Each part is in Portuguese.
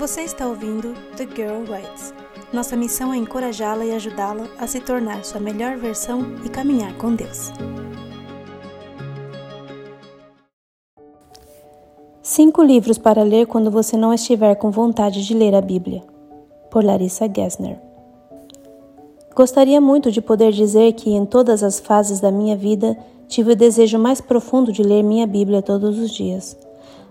Você está ouvindo The Girl Writes. Nossa missão é encorajá-la e ajudá-la a se tornar sua melhor versão e caminhar com Deus. Cinco livros para ler quando você não estiver com vontade de ler a Bíblia. Por Larissa Gessner. Gostaria muito de poder dizer que em todas as fases da minha vida tive o desejo mais profundo de ler minha Bíblia todos os dias.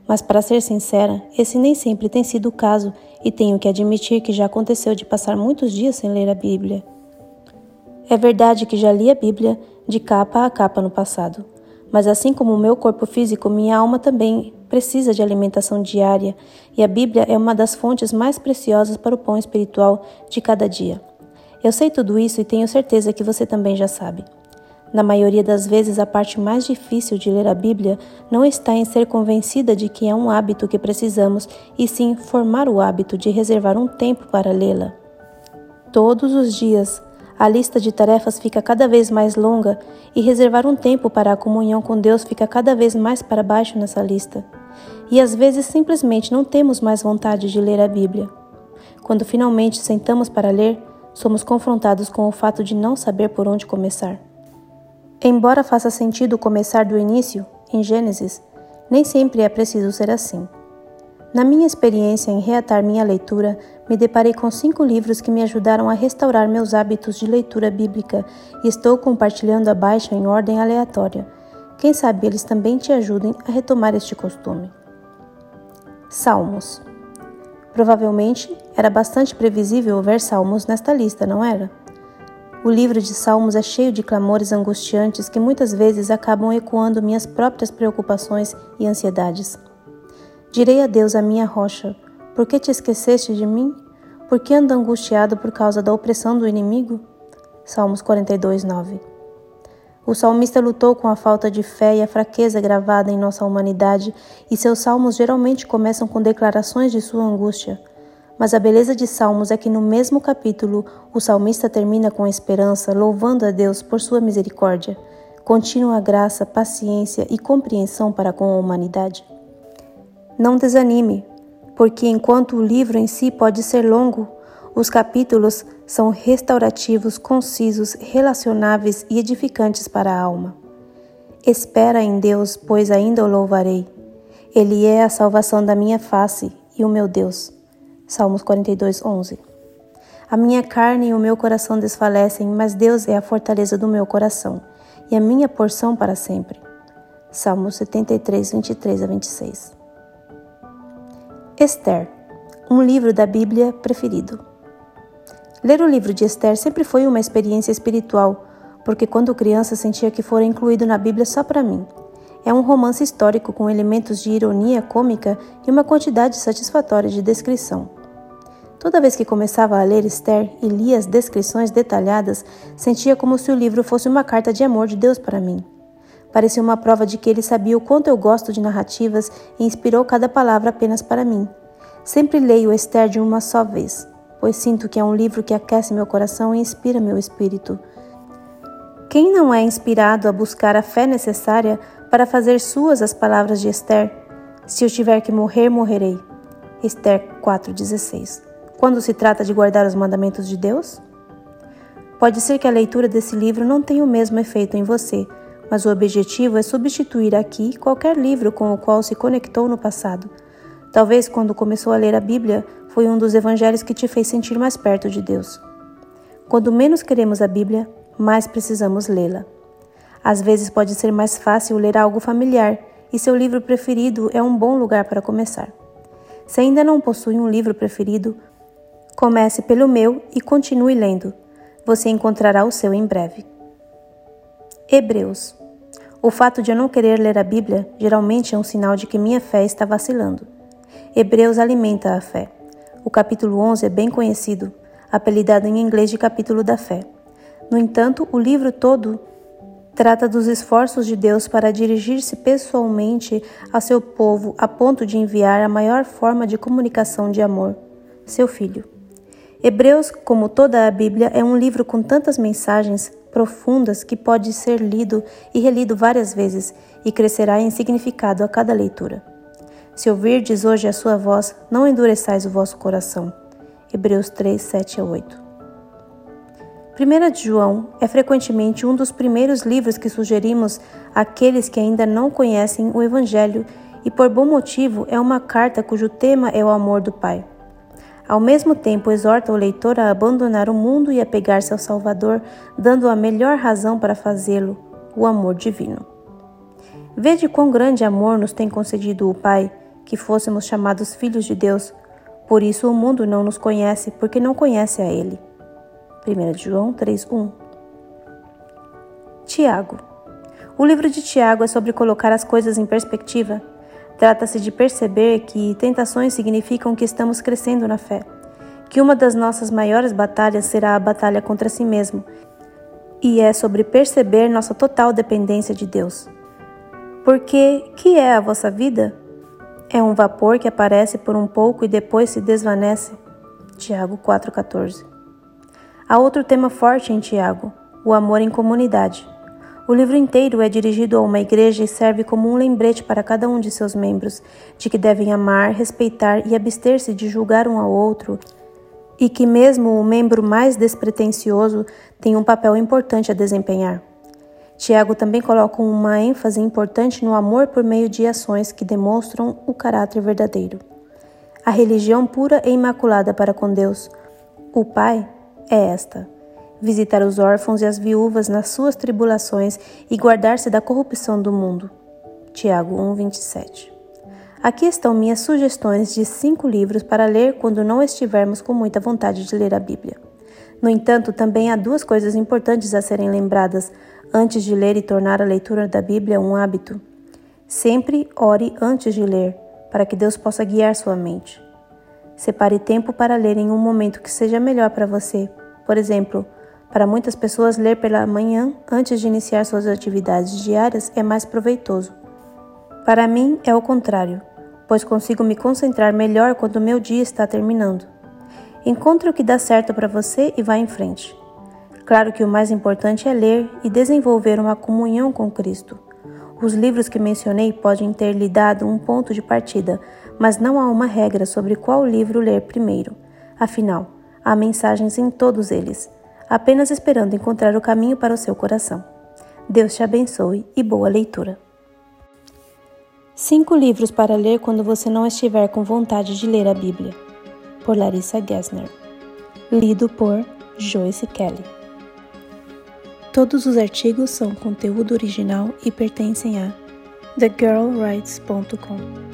Mas, para ser sincera, esse nem sempre tem sido o caso e tenho que admitir que já aconteceu de passar muitos dias sem ler a Bíblia. É verdade que já li a Bíblia de capa a capa no passado, mas assim como o meu corpo físico, minha alma também precisa de alimentação diária e a Bíblia é uma das fontes mais preciosas para o pão espiritual de cada dia. Eu sei tudo isso e tenho certeza que você também já sabe. Na maioria das vezes, a parte mais difícil de ler a Bíblia não está em ser convencida de que é um hábito que precisamos, e sim formar o hábito de reservar um tempo para lê-la. Todos os dias, a lista de tarefas fica cada vez mais longa e reservar um tempo para a comunhão com Deus fica cada vez mais para baixo nessa lista. E às vezes simplesmente não temos mais vontade de ler a Bíblia. Quando finalmente sentamos para ler, somos confrontados com o fato de não saber por onde começar. Embora faça sentido começar do início, em Gênesis, nem sempre é preciso ser assim. Na minha experiência em reatar minha leitura, me deparei com cinco livros que me ajudaram a restaurar meus hábitos de leitura bíblica e estou compartilhando abaixo em ordem aleatória. Quem sabe eles também te ajudem a retomar este costume. Salmos. Provavelmente era bastante previsível ver salmos nesta lista, não era? O livro de Salmos é cheio de clamores angustiantes que muitas vezes acabam ecoando minhas próprias preocupações e ansiedades. Direi a Deus, a minha rocha: Por que te esqueceste de mim? Por que ando angustiado por causa da opressão do inimigo? Salmos 42, 9. O salmista lutou com a falta de fé e a fraqueza gravada em nossa humanidade, e seus salmos geralmente começam com declarações de sua angústia. Mas a beleza de Salmos é que no mesmo capítulo o salmista termina com esperança, louvando a Deus por sua misericórdia, contínua graça, paciência e compreensão para com a humanidade. Não desanime, porque enquanto o livro em si pode ser longo, os capítulos são restaurativos, concisos, relacionáveis e edificantes para a alma. Espera em Deus, pois ainda o louvarei. Ele é a salvação da minha face e o meu Deus. Salmos 42, 11. A minha carne e o meu coração desfalecem, mas Deus é a fortaleza do meu coração e a minha porção para sempre. Salmos 73, 23 a 26. Esther, um livro da Bíblia preferido. Ler o livro de Esther sempre foi uma experiência espiritual, porque quando criança sentia que fora incluído na Bíblia só para mim. É um romance histórico com elementos de ironia cômica e uma quantidade satisfatória de descrição. Toda vez que começava a ler Esther e lia as descrições detalhadas, sentia como se o livro fosse uma carta de amor de Deus para mim. Parecia uma prova de que ele sabia o quanto eu gosto de narrativas e inspirou cada palavra apenas para mim. Sempre leio Esther de uma só vez, pois sinto que é um livro que aquece meu coração e inspira meu espírito. Quem não é inspirado a buscar a fé necessária para fazer suas as palavras de Esther? Se eu tiver que morrer, morrerei. Esther 4,16 quando se trata de guardar os mandamentos de Deus? Pode ser que a leitura desse livro não tenha o mesmo efeito em você, mas o objetivo é substituir aqui qualquer livro com o qual se conectou no passado. Talvez quando começou a ler a Bíblia foi um dos evangelhos que te fez sentir mais perto de Deus. Quando menos queremos a Bíblia, mais precisamos lê-la. Às vezes pode ser mais fácil ler algo familiar e seu livro preferido é um bom lugar para começar. Se ainda não possui um livro preferido, Comece pelo meu e continue lendo. Você encontrará o seu em breve. Hebreus. O fato de eu não querer ler a Bíblia geralmente é um sinal de que minha fé está vacilando. Hebreus alimenta a fé. O capítulo 11 é bem conhecido, apelidado em inglês de capítulo da fé. No entanto, o livro todo trata dos esforços de Deus para dirigir-se pessoalmente a seu povo a ponto de enviar a maior forma de comunicação de amor, seu filho. Hebreus, como toda a Bíblia, é um livro com tantas mensagens profundas que pode ser lido e relido várias vezes e crescerá em significado a cada leitura. Se ouvirdes hoje a sua voz, não endureçais o vosso coração. Hebreus 3, 7 a 8. 1 de João é frequentemente um dos primeiros livros que sugerimos àqueles que ainda não conhecem o Evangelho e, por bom motivo, é uma carta cujo tema é o amor do Pai. Ao mesmo tempo, exorta o leitor a abandonar o mundo e a pegar-se ao Salvador, dando a melhor razão para fazê-lo, o amor divino. Vede quão grande amor nos tem concedido o Pai, que fôssemos chamados filhos de Deus. Por isso o mundo não nos conhece, porque não conhece a Ele. 1 João 3:1. Tiago. O livro de Tiago é sobre colocar as coisas em perspectiva. Trata-se de perceber que tentações significam que estamos crescendo na fé, que uma das nossas maiores batalhas será a batalha contra si mesmo, e é sobre perceber nossa total dependência de Deus. Porque que é a vossa vida? É um vapor que aparece por um pouco e depois se desvanece. Tiago 4,14 Há outro tema forte em Tiago: o amor em comunidade. O livro inteiro é dirigido a uma igreja e serve como um lembrete para cada um de seus membros de que devem amar, respeitar e abster-se de julgar um ao outro, e que mesmo o membro mais despretensioso tem um papel importante a desempenhar. Tiago também coloca uma ênfase importante no amor por meio de ações que demonstram o caráter verdadeiro. A religião pura e imaculada para com Deus, o Pai, é esta: visitar os órfãos e as viúvas nas suas tribulações e guardar-se da corrupção do mundo. Tiago 1:27. Aqui estão minhas sugestões de cinco livros para ler quando não estivermos com muita vontade de ler a Bíblia. No entanto, também há duas coisas importantes a serem lembradas antes de ler e tornar a leitura da Bíblia um hábito. Sempre ore antes de ler, para que Deus possa guiar sua mente. Separe tempo para ler em um momento que seja melhor para você. Por exemplo, para muitas pessoas, ler pela manhã antes de iniciar suas atividades diárias é mais proveitoso. Para mim, é o contrário, pois consigo me concentrar melhor quando meu dia está terminando. Encontre o que dá certo para você e vá em frente. Claro que o mais importante é ler e desenvolver uma comunhão com Cristo. Os livros que mencionei podem ter lhe dado um ponto de partida, mas não há uma regra sobre qual livro ler primeiro. Afinal, há mensagens em todos eles, apenas esperando encontrar o caminho para o seu coração. Deus te abençoe e boa leitura. Cinco livros para ler quando você não estiver com vontade de ler a Bíblia. Por Larissa Gessner. Lido por Joyce Kelly. Todos os artigos são conteúdo original e pertencem a thegirlwrites.com.